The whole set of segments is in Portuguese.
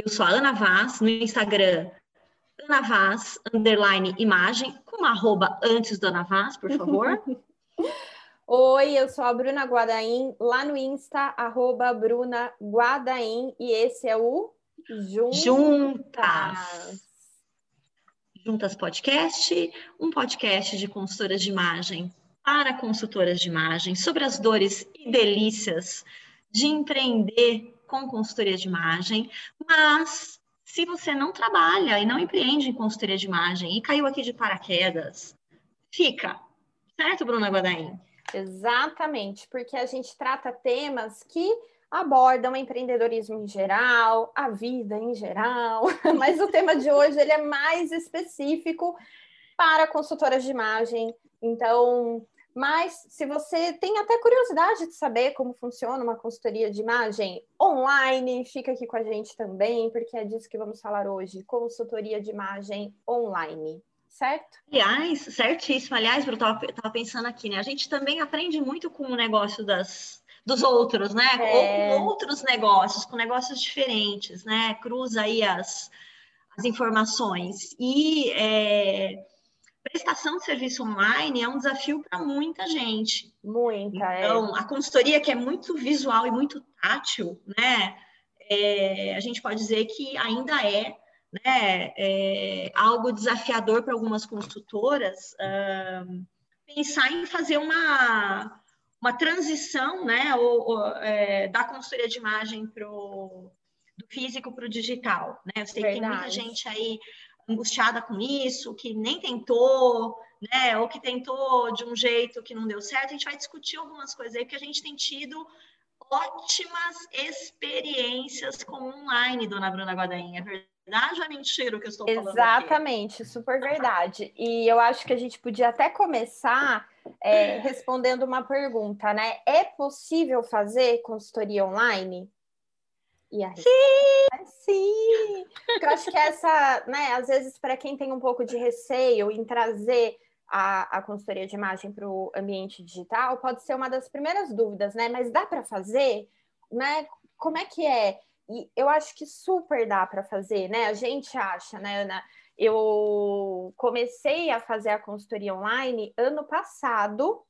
Eu sou a Ana Vaz, no Instagram, Ana Vaz, underline imagem, com uma arroba antes da Ana Vaz, por favor. Oi, eu sou a Bruna Guadaim, lá no Insta, arroba Bruna Guadaim, e esse é o Juntas. Juntas. Juntas Podcast, um podcast de consultoras de imagem para consultoras de imagem, sobre as dores e delícias de empreender com consultoria de imagem, mas se você não trabalha e não empreende em consultoria de imagem e caiu aqui de paraquedas, fica, certo, Bruna Guadain? Exatamente, porque a gente trata temas que abordam empreendedorismo em geral, a vida em geral, mas o tema de hoje ele é mais específico para consultoras de imagem. Então, mas se você tem até curiosidade de saber como funciona uma consultoria de imagem online, fica aqui com a gente também, porque é disso que vamos falar hoje, consultoria de imagem online certo? Aliás, certíssimo. Aliás, eu estava pensando aqui, né? A gente também aprende muito com o negócio das, dos outros, né? É... Ou com outros negócios, com negócios diferentes, né? Cruza aí as, as informações. E é, prestação de serviço online é um desafio para muita gente. Muita, é. Então, é. a consultoria que é muito visual e muito tátil, né? É, a gente pode dizer que ainda é né, é, algo desafiador para algumas consultoras pensar em fazer uma, uma transição né, ou, ou é, da consultoria de imagem pro, do físico para o digital. Né? Eu sei Verdade. que tem muita gente aí angustiada com isso, que nem tentou, né, ou que tentou de um jeito que não deu certo. A gente vai discutir algumas coisas aí, porque a gente tem tido ótimas experiências com online, dona Bruna Guadainha, é verdade? ou é mentira o que eu estou falando? Exatamente, aqui? super verdade. E eu acho que a gente podia até começar é, respondendo uma pergunta, né? É possível fazer consultoria online? E a sim! sim! Porque eu acho que essa, né, às vezes, para quem tem um pouco de receio em trazer a, a consultoria de imagem para o ambiente digital, pode ser uma das primeiras dúvidas, né? Mas dá para fazer? Né? Como é que é? E eu acho que super dá para fazer, né? A gente acha, né, Ana? Eu comecei a fazer a consultoria online ano passado,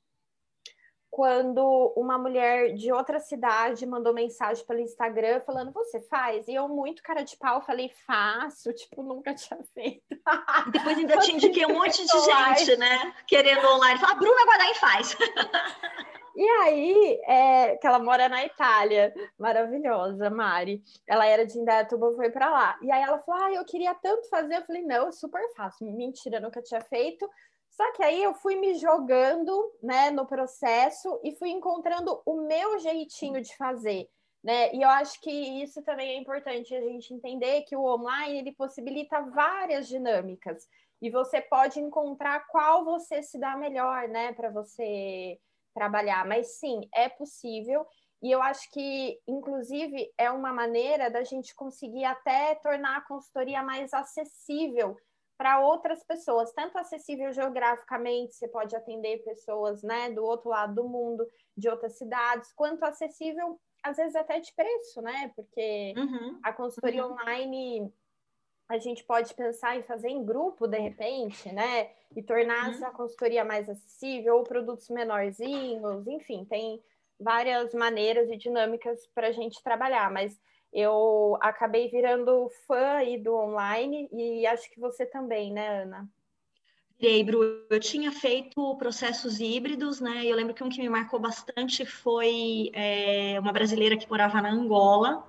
quando uma mulher de outra cidade mandou mensagem pelo Instagram falando: Você faz? E eu, muito cara de pau, falei: Faço, tipo, nunca tinha feito. E depois ainda te indiquei um monte de gente, né? Querendo online. Fala, Bruna Guadain faz. E aí, é, que ela mora na Itália, maravilhosa, Mari. Ela era de Indaiatuba, foi para lá. E aí ela falou: Ah, eu queria tanto fazer. Eu falei: Não, super fácil. Mentira, nunca tinha feito. Só que aí eu fui me jogando, né, no processo e fui encontrando o meu jeitinho de fazer. Né? E eu acho que isso também é importante a gente entender que o online ele possibilita várias dinâmicas e você pode encontrar qual você se dá melhor, né, para você trabalhar, mas sim, é possível. E eu acho que, inclusive, é uma maneira da gente conseguir até tornar a consultoria mais acessível para outras pessoas, tanto acessível geograficamente, você pode atender pessoas né, do outro lado do mundo, de outras cidades, quanto acessível, às vezes até de preço, né? Porque uhum, a consultoria uhum. online a gente pode pensar em fazer em grupo, de repente, né? E tornar uhum. a consultoria mais acessível, ou produtos menorzinhos, enfim, tem várias maneiras e dinâmicas para a gente trabalhar, mas eu acabei virando fã aí do online e acho que você também, né, Ana? Virei, Bru. Eu tinha feito processos híbridos, né? Eu lembro que um que me marcou bastante foi é, uma brasileira que morava na Angola,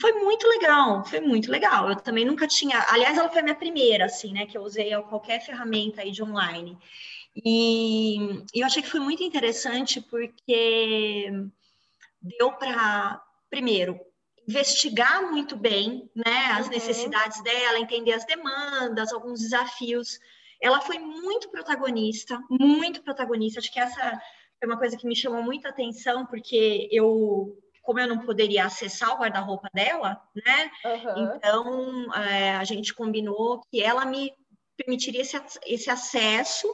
foi muito legal, foi muito legal. Eu também nunca tinha, aliás, ela foi a minha primeira, assim, né, que eu usei qualquer ferramenta aí de online. E, e eu achei que foi muito interessante porque deu para, primeiro, investigar muito bem, né, as uhum. necessidades dela, entender as demandas, alguns desafios. Ela foi muito protagonista, muito protagonista. Acho que essa foi uma coisa que me chamou muita atenção, porque eu como eu não poderia acessar o guarda-roupa dela, né? Uhum. Então é, a gente combinou que ela me permitiria esse, esse acesso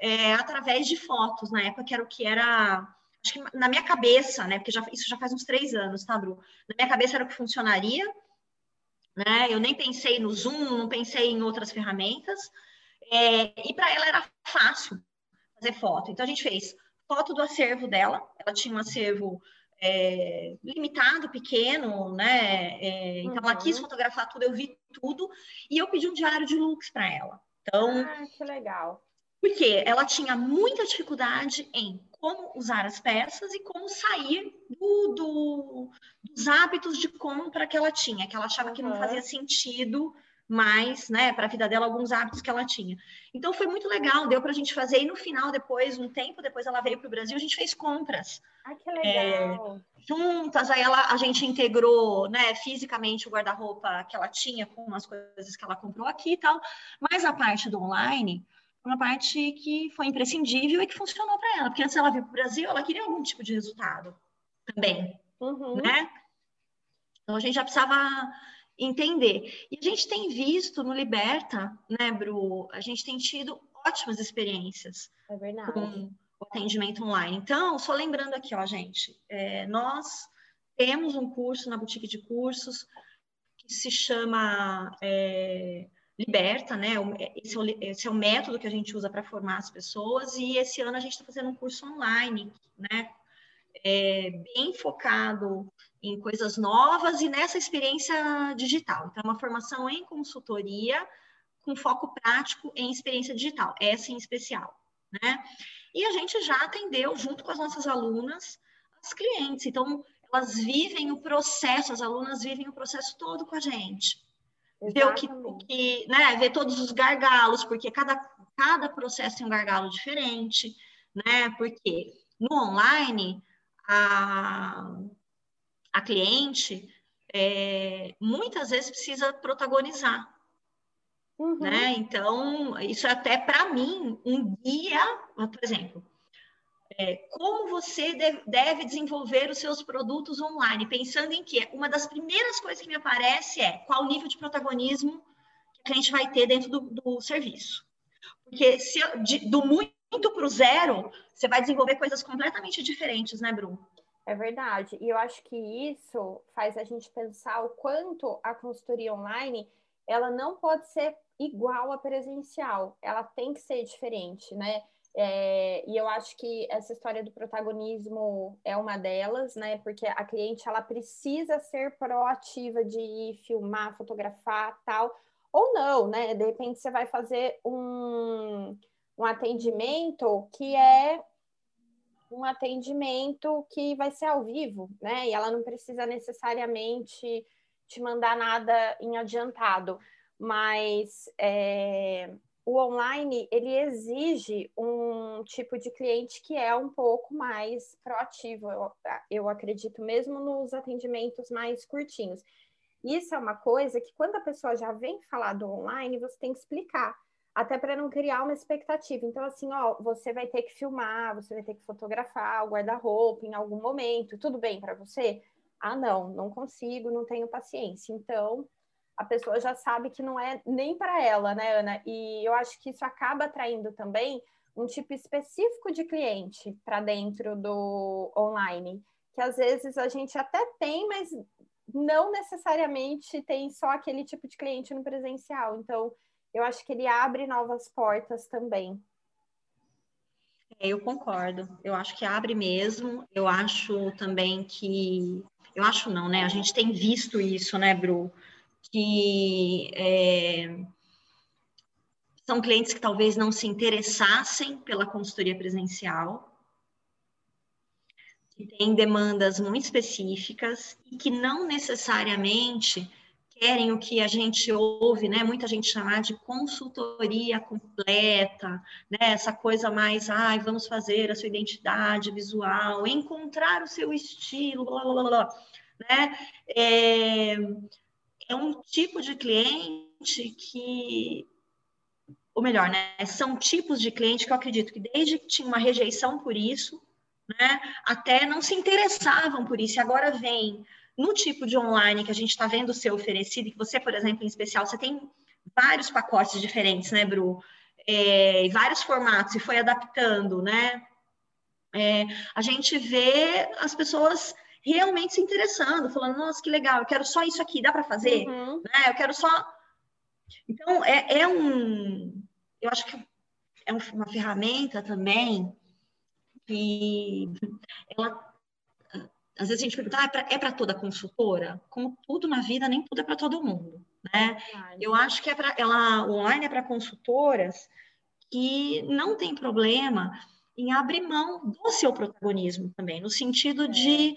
é, através de fotos, na época que era o que era. Acho que na minha cabeça, né? Porque já, isso já faz uns três anos, tá, Bru? Na minha cabeça era o que funcionaria. né? Eu nem pensei no Zoom, não pensei em outras ferramentas. É, e para ela era fácil fazer foto. Então a gente fez foto do acervo dela. Ela tinha um acervo é, limitado, pequeno, né? É, então uhum. ela quis fotografar tudo, eu vi tudo e eu pedi um diário de looks para ela. Então, ah, que legal. Porque ela tinha muita dificuldade em como usar as peças e como sair do, do, dos hábitos de compra que ela tinha, que ela achava que não fazia sentido mais, né, para a vida dela, alguns hábitos que ela tinha. Então foi muito legal, deu para a gente fazer, e no final, depois, um tempo depois ela veio para o Brasil, a gente fez compras. Ah, que legal! É, juntas, aí ela, a gente integrou, né, fisicamente o guarda-roupa que ela tinha com as coisas que ela comprou aqui e tal, mas a parte do online uma parte que foi imprescindível e que funcionou para ela, porque antes ela veio para o Brasil, ela queria algum tipo de resultado também, uhum. né? Então a gente já precisava entender. E a gente tem visto no Liberta, né, Bru? A gente tem tido ótimas experiências é com o atendimento online. Então, só lembrando aqui, ó, gente, é, nós temos um curso na boutique de cursos que se chama é, Liberta, né? Esse é, o, esse é o método que a gente usa para formar as pessoas, e esse ano a gente está fazendo um curso online, né? É, bem focado em coisas novas e nessa experiência digital. Então, é uma formação em consultoria com foco prático em experiência digital, essa em especial, né? E a gente já atendeu, junto com as nossas alunas, as clientes. Então, elas vivem o processo, as alunas vivem o processo todo com a gente. Ver o que, o que, né? Ver todos os gargalos, porque cada, cada processo tem um gargalo diferente, né? Porque no online, a, a cliente é, muitas vezes precisa protagonizar. Uhum. Né? Então, isso é até para mim um guia, por exemplo, é, como você deve desenvolver os seus produtos online, pensando em que uma das primeiras coisas que me aparece é qual o nível de protagonismo que a gente vai ter dentro do, do serviço. Porque se, de, do muito para o zero, você vai desenvolver coisas completamente diferentes, né, Bruno? É verdade. E eu acho que isso faz a gente pensar o quanto a consultoria online ela não pode ser igual à presencial, ela tem que ser diferente, né? É, e eu acho que essa história do protagonismo é uma delas, né? Porque a cliente ela precisa ser proativa de ir filmar, fotografar, tal, ou não, né? De repente você vai fazer um, um atendimento que é um atendimento que vai ser ao vivo, né? E ela não precisa necessariamente te mandar nada em adiantado, mas é, o online ele exige um tipo de cliente que é um pouco mais proativo, eu, eu acredito mesmo nos atendimentos mais curtinhos. Isso é uma coisa que quando a pessoa já vem falar do online, você tem que explicar até para não criar uma expectativa. Então, assim, ó, você vai ter que filmar, você vai ter que fotografar o guarda-roupa em algum momento, tudo bem para você? Ah, não, não consigo, não tenho paciência. Então, a pessoa já sabe que não é nem para ela, né, Ana? E eu acho que isso acaba atraindo também um tipo específico de cliente para dentro do online, que às vezes a gente até tem, mas não necessariamente tem só aquele tipo de cliente no presencial. Então, eu acho que ele abre novas portas também. É, eu concordo. Eu acho que abre mesmo. Eu acho também que. Eu acho não, né? A gente tem visto isso, né, Bru? Que é... são clientes que talvez não se interessassem pela consultoria presencial, que têm demandas muito específicas e que não necessariamente querem o que a gente ouve, né? Muita gente chamar de consultoria completa, né? Essa coisa mais, ai, vamos fazer a sua identidade visual, encontrar o seu estilo, blá blá blá, blá né? É, é um tipo de cliente que ou melhor, né, são tipos de cliente que eu acredito que desde que tinha uma rejeição por isso, né, até não se interessavam por isso, e agora vem no tipo de online que a gente está vendo ser oferecido, que você, por exemplo, em especial, você tem vários pacotes diferentes, né, Bru? É, vários formatos, e foi adaptando, né? É, a gente vê as pessoas realmente se interessando, falando, nossa, que legal, eu quero só isso aqui, dá para fazer? Uhum. Né? Eu quero só. Então, é, é um. Eu acho que é uma ferramenta também que ela às vezes a gente pergunta, ah, é para é toda consultora? Como tudo na vida, nem tudo é para todo mundo, né? Eu acho que é para ela online é para consultoras que não tem problema em abrir mão do seu protagonismo também, no sentido de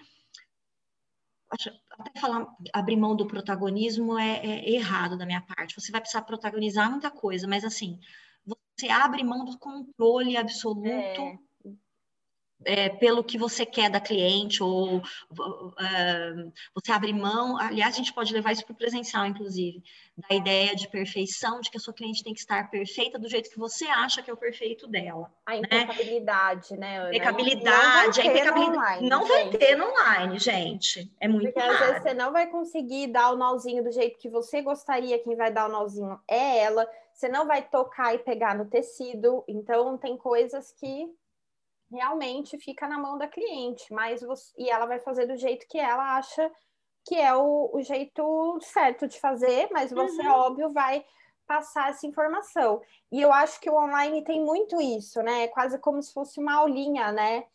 até falar abrir mão do protagonismo é, é, errado da minha parte. Você vai precisar protagonizar muita coisa, mas assim, você abre mão do controle absoluto é é, pelo que você quer da cliente, ou uh, você abre mão. Aliás, a gente pode levar isso para o presencial, inclusive, da ideia de perfeição, de que a sua cliente tem que estar perfeita do jeito que você acha que é o perfeito dela. A né? impecabilidade, né? né? Impecabilidade, não a impecabilidade. Online, não vai ter no online, gente. É muito Porque raro. às vezes você não vai conseguir dar o nozinho do jeito que você gostaria, quem vai dar o nozinho é ela. Você não vai tocar e pegar no tecido. Então, tem coisas que realmente fica na mão da cliente, mas você, e ela vai fazer do jeito que ela acha que é o, o jeito certo de fazer, mas você, uhum. óbvio, vai passar essa informação. E eu acho que o online tem muito isso, né? Quase como se fosse uma aulinha, né?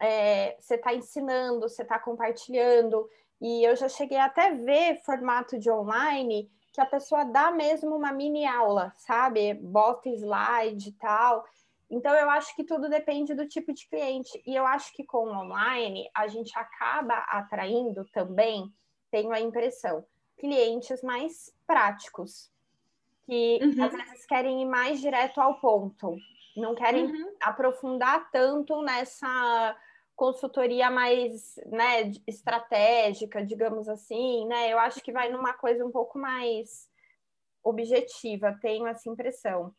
É, você está ensinando, você está compartilhando. E eu já cheguei até ver formato de online que a pessoa dá mesmo uma mini aula, sabe? Bota slide e tal. Então, eu acho que tudo depende do tipo de cliente. E eu acho que com o online, a gente acaba atraindo também, tenho a impressão, clientes mais práticos, que uhum. às vezes querem ir mais direto ao ponto, não querem uhum. aprofundar tanto nessa consultoria mais né, estratégica, digamos assim, né? Eu acho que vai numa coisa um pouco mais objetiva, tenho essa impressão.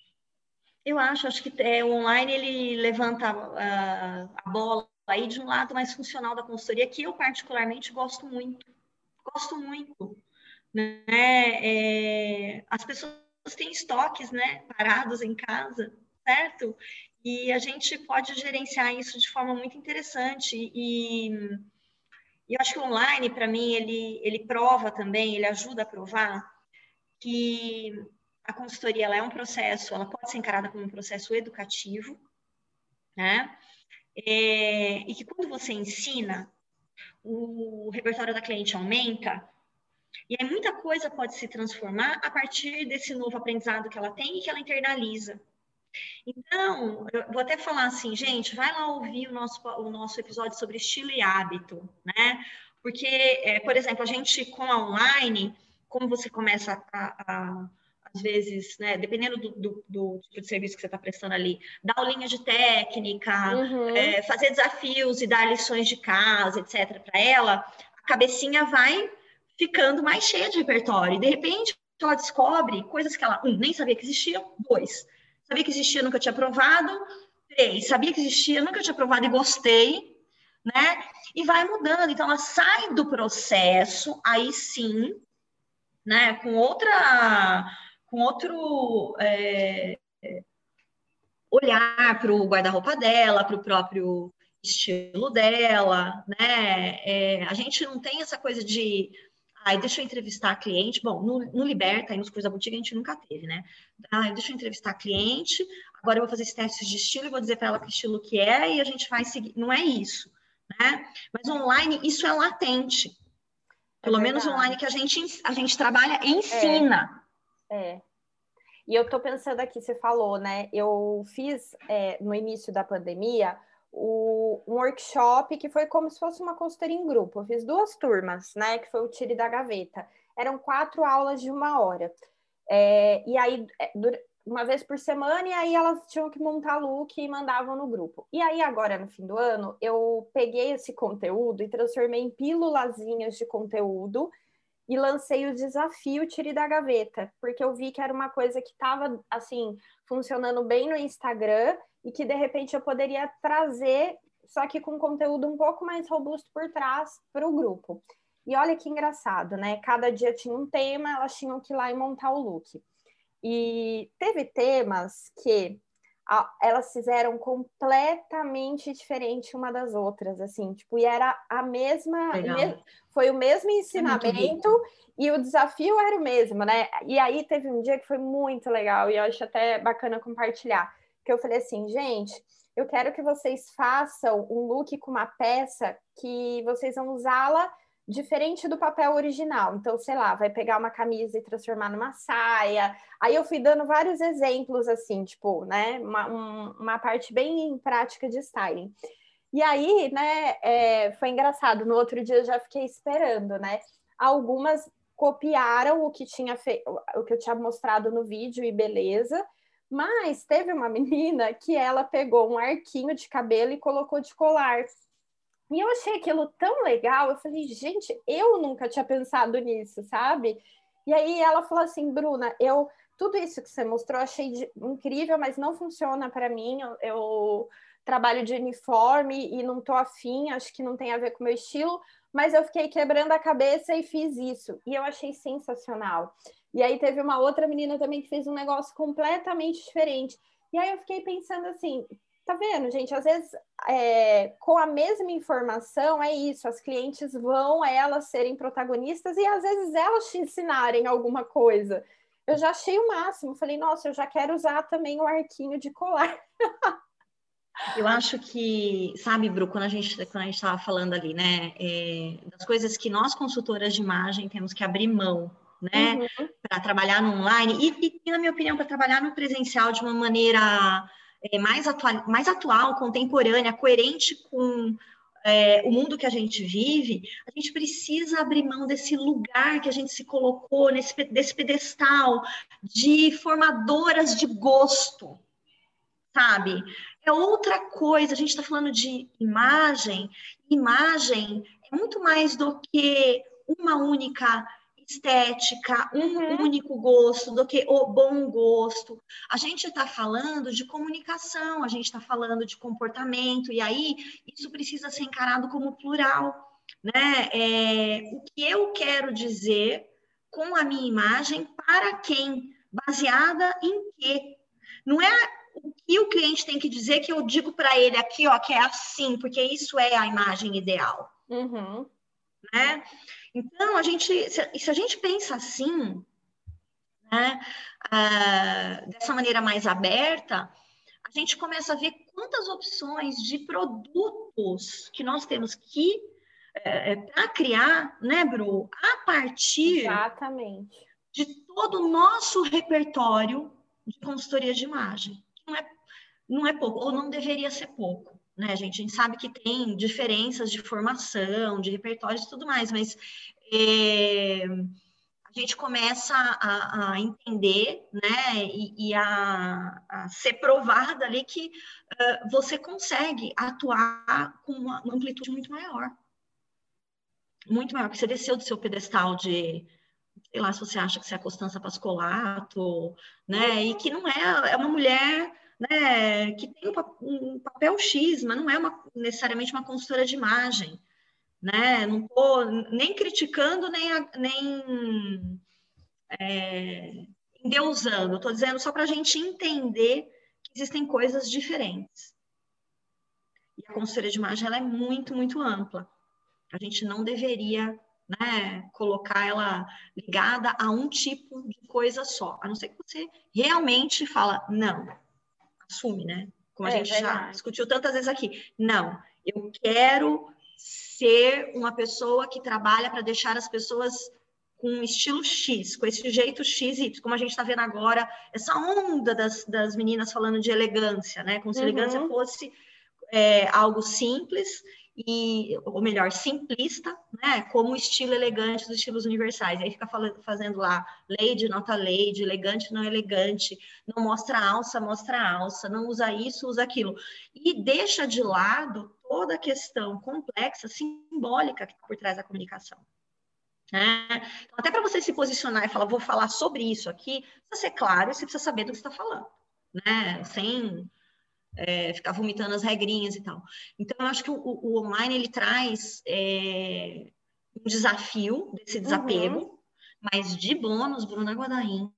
Eu acho, acho que é, o online ele levanta a, a bola aí de um lado mais funcional da consultoria, que eu particularmente gosto muito. Gosto muito. Né? É, as pessoas têm estoques né, parados em casa, certo? E a gente pode gerenciar isso de forma muito interessante. E, e eu acho que o online, para mim, ele, ele prova também, ele ajuda a provar que a consultoria ela é um processo, ela pode ser encarada como um processo educativo, né? É, e que quando você ensina, o repertório da cliente aumenta, e aí muita coisa pode se transformar a partir desse novo aprendizado que ela tem e que ela internaliza. Então, eu vou até falar assim, gente, vai lá ouvir o nosso, o nosso episódio sobre estilo e hábito, né? Porque, é, por exemplo, a gente com a online, como você começa a, a às vezes, né, dependendo do, do, do, tipo de serviço que você está prestando ali, dar aulinha de técnica, uhum. é, fazer desafios e dar lições de casa, etc., para ela, a cabecinha vai ficando mais cheia de repertório. E, de repente, ela descobre coisas que ela, um, nem sabia que existiam, dois, sabia que existia, nunca tinha provado, três, sabia que existia, nunca tinha provado e gostei, né? E vai mudando. Então, ela sai do processo, aí sim, né, com outra com outro é, olhar para o guarda-roupa dela, para o próprio estilo dela, né? É, a gente não tem essa coisa de ai, deixa eu entrevistar a cliente. Bom, no, no Liberta e nos cursos da boutique a gente nunca teve, né? Ai, deixa eu entrevistar a cliente, agora eu vou fazer esses testes de estilo e vou dizer para ela que estilo que é e a gente vai seguir. Não é isso, né? Mas online isso é latente. Pelo é menos online que a gente, a gente trabalha ensina. É. E eu tô pensando aqui, você falou, né? Eu fiz é, no início da pandemia o, um workshop que foi como se fosse uma consultoria em grupo. Eu fiz duas turmas, né? Que foi o Tire da Gaveta. Eram quatro aulas de uma hora. É, e aí, é, uma vez por semana, e aí elas tinham que montar look e mandavam no grupo. E aí, agora, no fim do ano, eu peguei esse conteúdo e transformei em pílulazinhas de conteúdo e lancei o desafio Tire da Gaveta, porque eu vi que era uma coisa que estava assim funcionando bem no Instagram e que de repente eu poderia trazer, só que com conteúdo um pouco mais robusto por trás para o grupo. E olha que engraçado, né? Cada dia tinha um tema, elas tinham que ir lá e montar o look. E teve temas que elas fizeram completamente diferente uma das outras, assim, tipo, e era a mesma, foi o mesmo ensinamento é e o desafio era o mesmo, né? E aí teve um dia que foi muito legal e eu acho até bacana compartilhar, que eu falei assim, gente, eu quero que vocês façam um look com uma peça que vocês vão usá-la diferente do papel original. Então, sei lá, vai pegar uma camisa e transformar numa saia. Aí eu fui dando vários exemplos, assim, tipo, né, uma, um, uma parte bem prática de styling. E aí, né, é, foi engraçado. No outro dia eu já fiquei esperando, né? Algumas copiaram o que tinha feito, o que eu tinha mostrado no vídeo e beleza. Mas teve uma menina que ela pegou um arquinho de cabelo e colocou de colar. E eu achei aquilo tão legal, eu falei, gente, eu nunca tinha pensado nisso, sabe? E aí ela falou assim, Bruna, eu tudo isso que você mostrou achei de, incrível, mas não funciona para mim. Eu, eu, trabalho de uniforme e não tô afim, acho que não tem a ver com o meu estilo, mas eu fiquei quebrando a cabeça e fiz isso. E eu achei sensacional. E aí teve uma outra menina também que fez um negócio completamente diferente. E aí eu fiquei pensando assim, Tá vendo, gente? Às vezes, é, com a mesma informação, é isso. As clientes vão elas serem protagonistas e às vezes elas te ensinarem alguma coisa. Eu já achei o máximo. Falei, nossa, eu já quero usar também o arquinho de colar. Eu acho que, sabe, Bru, quando a gente quando a gente estava falando ali, né, é, das coisas que nós consultoras de imagem temos que abrir mão, né, uhum. para trabalhar no online e, e, na minha opinião, para trabalhar no presencial de uma maneira é, mais, atual, mais atual, contemporânea, coerente com é, o mundo que a gente vive, a gente precisa abrir mão desse lugar que a gente se colocou, nesse, desse pedestal de formadoras de gosto, sabe? É outra coisa, a gente está falando de imagem, imagem é muito mais do que uma única estética, um uhum. único gosto, do que o bom gosto. A gente está falando de comunicação, a gente está falando de comportamento, e aí isso precisa ser encarado como plural. Né? É, o que eu quero dizer com a minha imagem para quem? Baseada em quê? Não é o que o cliente tem que dizer que eu digo para ele aqui, ó, que é assim, porque isso é a imagem ideal. Uhum. Né? Então, a gente, se, se a gente pensa assim, né, uh, dessa maneira mais aberta, a gente começa a ver quantas opções de produtos que nós temos que é, é para criar, né, Bru, a partir Exatamente. de todo o nosso repertório de consultoria de imagem. Não é, não é pouco, ou não deveria ser pouco né, gente? A gente sabe que tem diferenças de formação, de repertórios e tudo mais, mas é, a gente começa a, a entender, né, e, e a, a, ser provada ali que uh, você consegue atuar com uma, amplitude muito maior. Muito maior, porque você desceu do seu pedestal de sei lá se você acha que você é a Constança Pascolato, né? E que não é, é uma mulher né, que tem um, papel X, mas não é uma, necessariamente uma consultora de imagem, né? Não estou nem criticando, nem, nem é, endeusando, estou dizendo só para a gente entender que existem coisas diferentes. E a consultoria de imagem ela é muito, muito ampla. A gente não deveria né, colocar ela ligada a um tipo de coisa só, a não ser que você realmente fala, não, assume, né? Como a é, gente verdade. já discutiu tantas vezes aqui. Não, eu quero ser uma pessoa que trabalha para deixar as pessoas com um estilo X, com esse jeito X, e como a gente está vendo agora, essa onda das, das meninas falando de elegância, né? Como se uhum. elegância fosse é, algo simples e, ou melhor, simplista, né, como estilo elegante dos estilos universais. Aí fica falando, fazendo lá lady, nota lady, elegante, não elegante, não mostra alça, mostra alça, não usa isso, usa aquilo. E deixa de lado toda a questão complexa, simbólica que está por trás da comunicação. Né? Então, até para você se posicionar e falar, vou falar sobre isso aqui, precisa ser claro você precisa saber do que está falando, né? Sem é, ficar vomitando as regrinhas e tal. Então, eu acho que o, o online ele traz é, um desafio desse desapego, uhum. mas de bônus, Bruna Guadaim,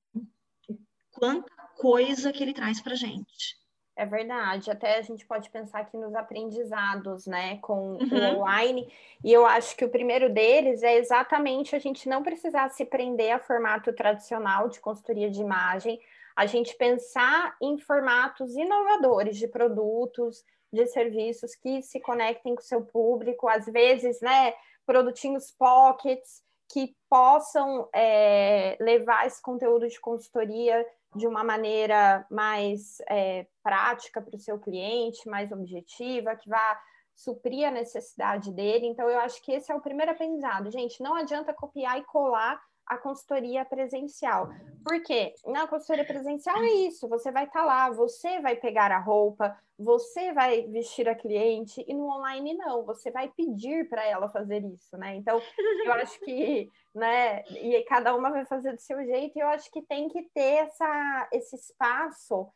quanta coisa que ele traz para gente. É verdade, até a gente pode pensar aqui nos aprendizados, né, com uhum. o online, e eu acho que o primeiro deles é exatamente a gente não precisar se prender a formato tradicional de consultoria de imagem, a gente pensar em formatos inovadores de produtos, de serviços que se conectem com o seu público, às vezes, né, produtinhos pockets que possam é, levar esse conteúdo de consultoria de uma maneira mais é, prática para o seu cliente, mais objetiva, que vá suprir a necessidade dele. Então, eu acho que esse é o primeiro aprendizado. Gente, não adianta copiar e colar a consultoria presencial. Por quê? Na consultoria presencial é isso, você vai estar tá lá, você vai pegar a roupa, você vai vestir a cliente, e no online não, você vai pedir para ela fazer isso, né? Então, eu acho que, né, e cada uma vai fazer do seu jeito, e eu acho que tem que ter essa, esse espaço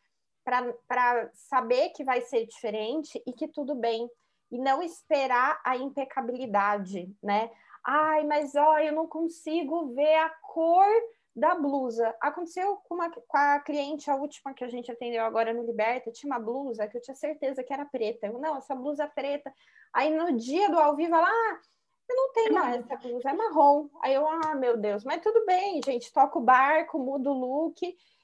para saber que vai ser diferente e que tudo bem, e não esperar a impecabilidade, né? Ai, mas ó, eu não consigo ver a cor da blusa. Aconteceu com, uma, com a cliente, a última que a gente atendeu agora no Liberta, tinha uma blusa que eu tinha certeza que era preta. Eu, não, essa blusa é preta. Aí no dia do ao vivo, ela, ah, eu não tenho mais essa blusa, é marrom. Aí eu, ah, meu Deus, mas tudo bem, gente, toca o barco, muda o look.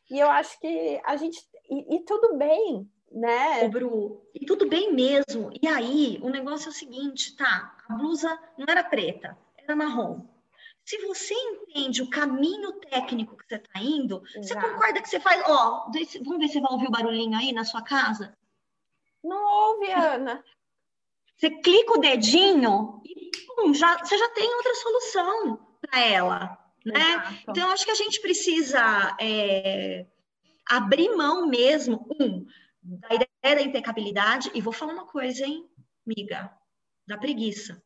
E eu acho que a gente. E, e tudo bem, né? Ô, Bru, e tudo bem mesmo. E aí, o negócio é o seguinte, tá? A blusa não era preta era marrom. Se você entende o caminho técnico que você está indo, Exato. você concorda que você faz. Ó, vamos ver se vai ouvir o barulhinho aí na sua casa? Não ouve, Ana. Você clica o dedinho e pum, já, você já tem outra solução para ela. Né? Então, eu acho que a gente precisa é, abrir mão mesmo, um, da ideia da impecabilidade, e vou falar uma coisa, hein, amiga, da preguiça.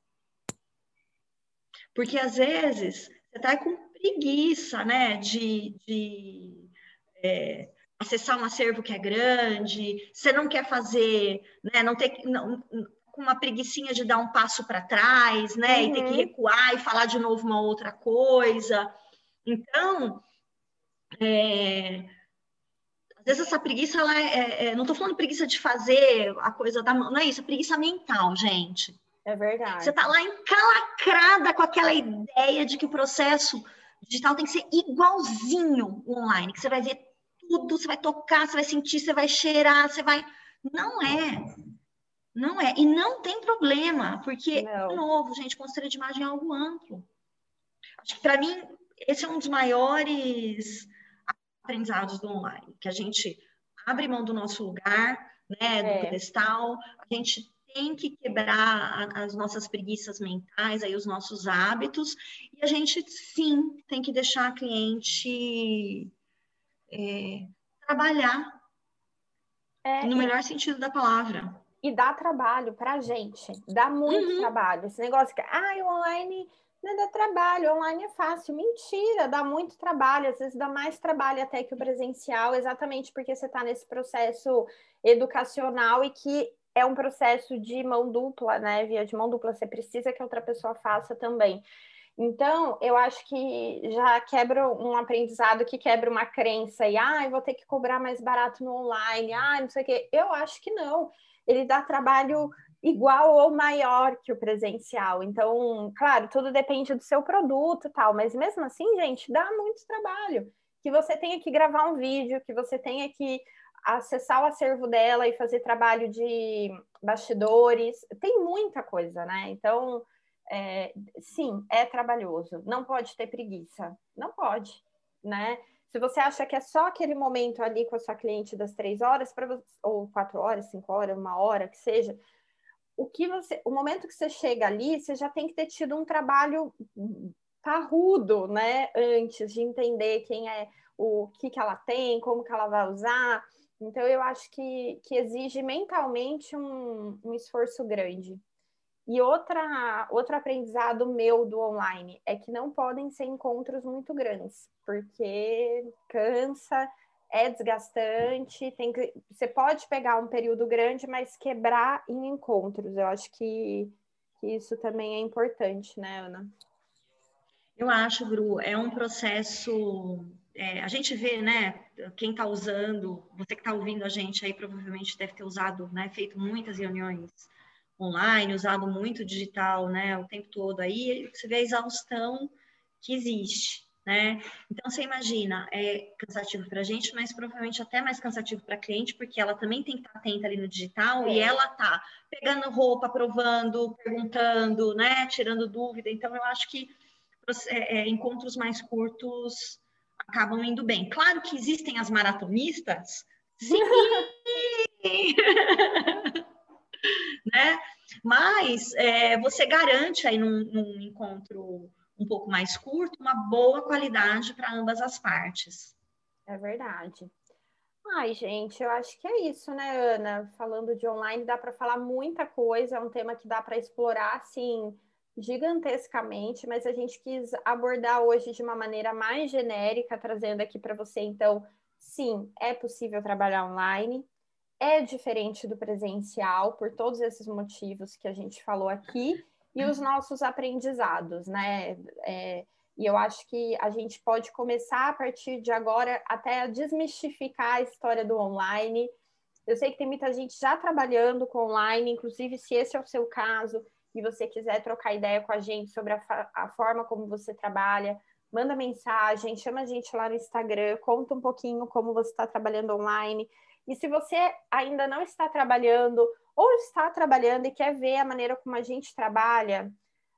Porque às vezes você está com preguiça, né, de, de é, acessar um acervo que é grande, você não quer fazer, né, não ter não, com uma preguiçinha de dar um passo para trás, né, uhum. e ter que uhum. recuar e falar de novo uma outra coisa. Então, é, às vezes essa preguiça, ela é, é, é não estou falando preguiça de fazer a coisa da mão, não é isso, é preguiça mental, gente. É verdade. Você está lá encalacrada com aquela ideia de que o processo digital tem que ser igualzinho o online, que você vai ver tudo, você vai tocar, você vai sentir, você vai cheirar, você vai. Não é. Não é. E não tem problema, porque, não. de novo, gente, consultoria de imagem é algo amplo. Acho que, para mim, esse é um dos maiores aprendizados do online, que a gente abre mão do nosso lugar, né, do é. pedestal, a gente tem que quebrar as nossas preguiças mentais, aí os nossos hábitos, e a gente sim tem que deixar a cliente é, trabalhar é, no melhor sentido da palavra. E dá trabalho para a gente, dá muito uhum. trabalho. Esse negócio que, ah, o online não dá trabalho, online é fácil. Mentira, dá muito trabalho, às vezes dá mais trabalho até que o presencial, exatamente porque você está nesse processo educacional e que é um processo de mão dupla, né? Via de mão dupla, você precisa que outra pessoa faça também. Então, eu acho que já quebra um aprendizado que quebra uma crença e, ah, eu vou ter que cobrar mais barato no online, ah, não sei o quê. Eu acho que não. Ele dá trabalho igual ou maior que o presencial. Então, claro, tudo depende do seu produto e tal, mas mesmo assim, gente, dá muito trabalho. Que você tenha que gravar um vídeo, que você tenha que acessar o acervo dela e fazer trabalho de bastidores, tem muita coisa, né? Então, é, sim, é trabalhoso. Não pode ter preguiça, não pode, né? Se você acha que é só aquele momento ali com a sua cliente das três horas, para ou quatro horas, cinco horas, uma hora, que seja, o que você, o momento que você chega ali, você já tem que ter tido um trabalho parrudo, né? Antes de entender quem é, o que que ela tem, como que ela vai usar. Então, eu acho que, que exige mentalmente um, um esforço grande. E outra, outro aprendizado meu do online é que não podem ser encontros muito grandes, porque cansa, é desgastante, tem que, você pode pegar um período grande, mas quebrar em encontros. Eu acho que, que isso também é importante, né, Ana? Eu acho, Bru, é um processo é, a gente vê, né, quem está usando, você que está ouvindo a gente aí provavelmente deve ter usado, né, feito muitas reuniões online, usado muito digital, né, o tempo todo aí, você vê a exaustão que existe, né? Então você imagina, é cansativo para a gente, mas provavelmente até mais cansativo para a cliente, porque ela também tem que estar atenta ali no digital é. e ela tá pegando roupa, provando, perguntando, né, tirando dúvida. Então eu acho que é, é, encontros mais curtos acabam indo bem. Claro que existem as maratonistas, sim, né? Mas é, você garante aí num, num, encontro um pouco mais curto uma boa qualidade para ambas as partes. É verdade. Ai, gente, eu acho que é isso, né, Ana? Falando de online, dá para falar muita coisa, é um tema que dá para explorar, assim, gigantescamente, mas a gente quis abordar hoje de uma maneira mais genérica, trazendo aqui para você, então, sim, é possível trabalhar online, é diferente do presencial, por todos esses motivos que a gente falou aqui, e os nossos aprendizados, né? É, e eu acho que a gente pode começar a partir de agora até a desmistificar a história do online. Eu sei que tem muita gente já trabalhando com online, inclusive se esse é o seu caso, e você quiser trocar ideia com a gente sobre a, a forma como você trabalha, manda mensagem, chama a gente lá no Instagram, conta um pouquinho como você está trabalhando online. E se você ainda não está trabalhando ou está trabalhando e quer ver a maneira como a gente trabalha,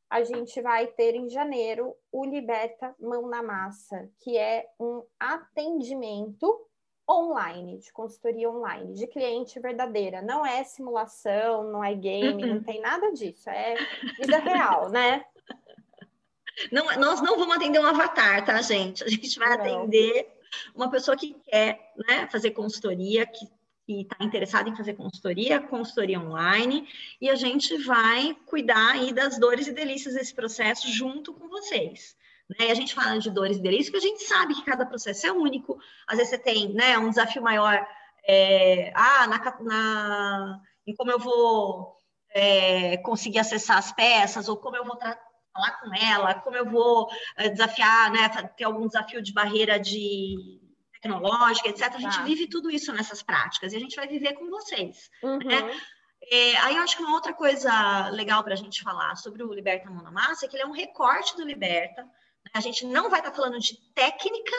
a gente vai ter em janeiro o Liberta Mão na Massa, que é um atendimento online, de consultoria online, de cliente verdadeira. Não é simulação, não é game, não tem nada disso. É vida real, né? Não, nós não vamos atender um avatar, tá, gente? A gente vai não. atender uma pessoa que quer né, fazer consultoria, que está interessada em fazer consultoria, consultoria online, e a gente vai cuidar aí das dores e delícias desse processo junto com vocês. Né? E a gente fala de dores e delícias porque a gente sabe que cada processo é único. Às vezes você tem né, um desafio maior, é, ah, na, na, em como eu vou é, conseguir acessar as peças, ou como eu vou falar com ela, como eu vou é, desafiar, né, ter algum desafio de barreira de tecnológica, etc. A gente tá. vive tudo isso nessas práticas e a gente vai viver com vocês. Uhum. Né? É, aí eu acho que uma outra coisa legal para a gente falar sobre o Liberta Mão na Massa é que ele é um recorte do Liberta, a gente não vai estar falando de técnica,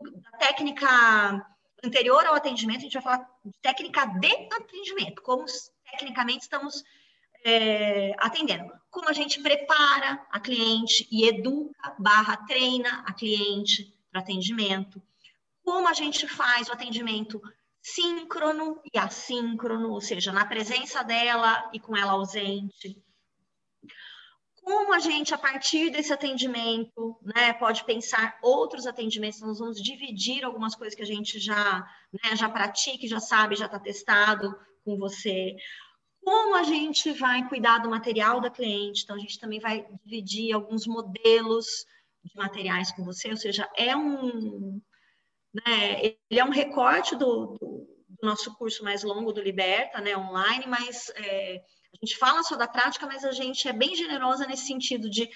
da técnica anterior ao atendimento, a gente vai falar de técnica de atendimento, como tecnicamente estamos é, atendendo. Como a gente prepara a cliente e educa, barra, treina a cliente para atendimento. Como a gente faz o atendimento síncrono e assíncrono, ou seja, na presença dela e com ela ausente como a gente, a partir desse atendimento, né, pode pensar outros atendimentos, nós vamos dividir algumas coisas que a gente já, né, já pratica, já sabe, já está testado com você. Como a gente vai cuidar do material da cliente, então a gente também vai dividir alguns modelos de materiais com você, ou seja, é um, né, ele é um recorte do, do, do nosso curso mais longo do Liberta, né, online, mas é, a gente fala só da prática, mas a gente é bem generosa nesse sentido de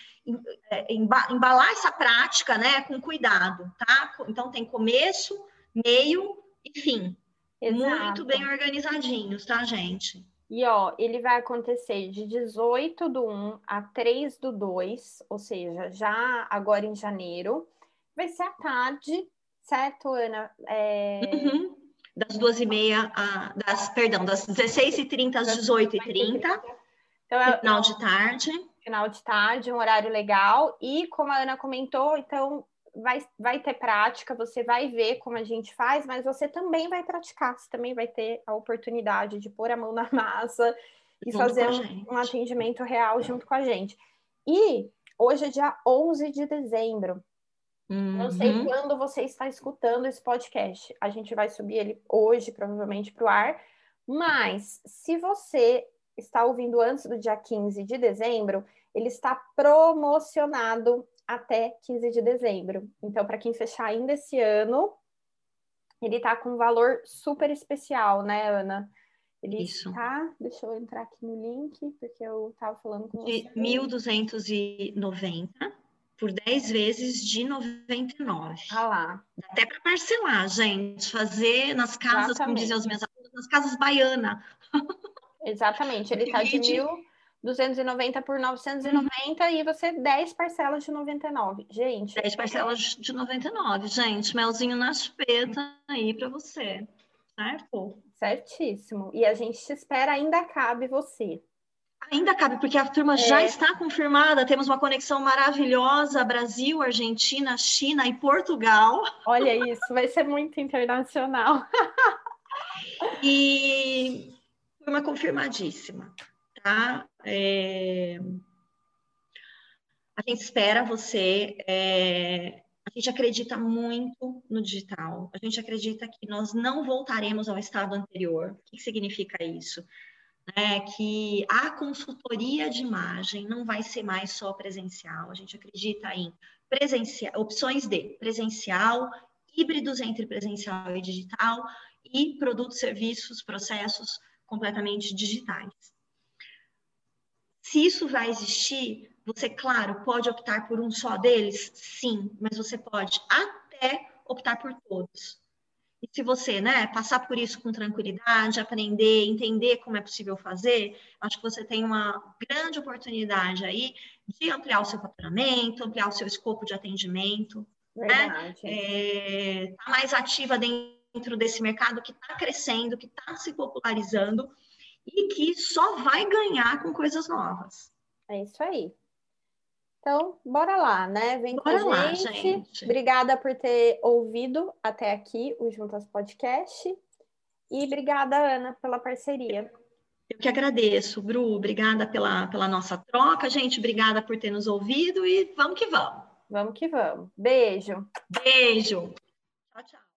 é, embalar essa prática, né, com cuidado, tá? Então tem começo, meio e fim. Exato. Muito bem organizadinhos, tá, gente? E ó, ele vai acontecer de 18 do 1 a 3 do 2, ou seja, já agora em janeiro. Vai ser à tarde, certo, Ana? É... Uhum das duas e meia, a, das, perdão, das 16h30 às 18h30, então, é, final de tarde. Final de tarde, um horário legal. E como a Ana comentou, então vai, vai ter prática, você vai ver como a gente faz, mas você também vai praticar, você também vai ter a oportunidade de pôr a mão na massa e junto fazer um, um atendimento real junto com a gente. E hoje é dia 11 de dezembro. Uhum. Não sei quando você está escutando esse podcast. A gente vai subir ele hoje, provavelmente, para o ar. Mas, se você está ouvindo antes do dia 15 de dezembro, ele está promocionado até 15 de dezembro. Então, para quem fechar ainda esse ano, ele está com um valor super especial, né, Ana? Ele Isso. está, deixa eu entrar aqui no link, porque eu estava falando com de você. De 1.290 por 10 vezes de 99. Ah lá. Até para parcelar, gente, fazer nas casas, Exatamente. como diziam os meus alunos, nas casas baianas. Exatamente, ele está de 1.290 por 990 uhum. e você 10 parcelas de 99. Gente. 10 parcelas de 99, gente. Melzinho na chupeta aí para você. Certo? Certíssimo. E a gente te espera, ainda cabe você. Ainda cabe, porque a turma é. já está confirmada. Temos uma conexão maravilhosa: Brasil, Argentina, China e Portugal. Olha isso, vai ser muito internacional. e turma confirmadíssima, tá? É... A gente espera você. É... A gente acredita muito no digital. A gente acredita que nós não voltaremos ao estado anterior. O que significa isso? É que a consultoria de imagem não vai ser mais só presencial. A gente acredita em presencial, opções de presencial, híbridos entre presencial e digital e produtos, serviços, processos completamente digitais. Se isso vai existir, você, claro, pode optar por um só deles? Sim, mas você pode até optar por todos. E se você, né, passar por isso com tranquilidade, aprender, entender como é possível fazer, acho que você tem uma grande oportunidade aí de ampliar o seu faturamento, ampliar o seu escopo de atendimento, né? Verdade. né? É, tá mais ativa dentro desse mercado que está crescendo, que está se popularizando e que só vai ganhar com coisas novas. É isso aí. Então, bora lá, né? Vem bora com a gente. Gente. Obrigada por ter ouvido até aqui o Juntas Podcast. E obrigada, Ana, pela parceria. Eu que agradeço, Bru. Obrigada pela, pela nossa troca, gente. Obrigada por ter nos ouvido e vamos que vamos. Vamos que vamos. Beijo. Beijo. Tchau, tchau.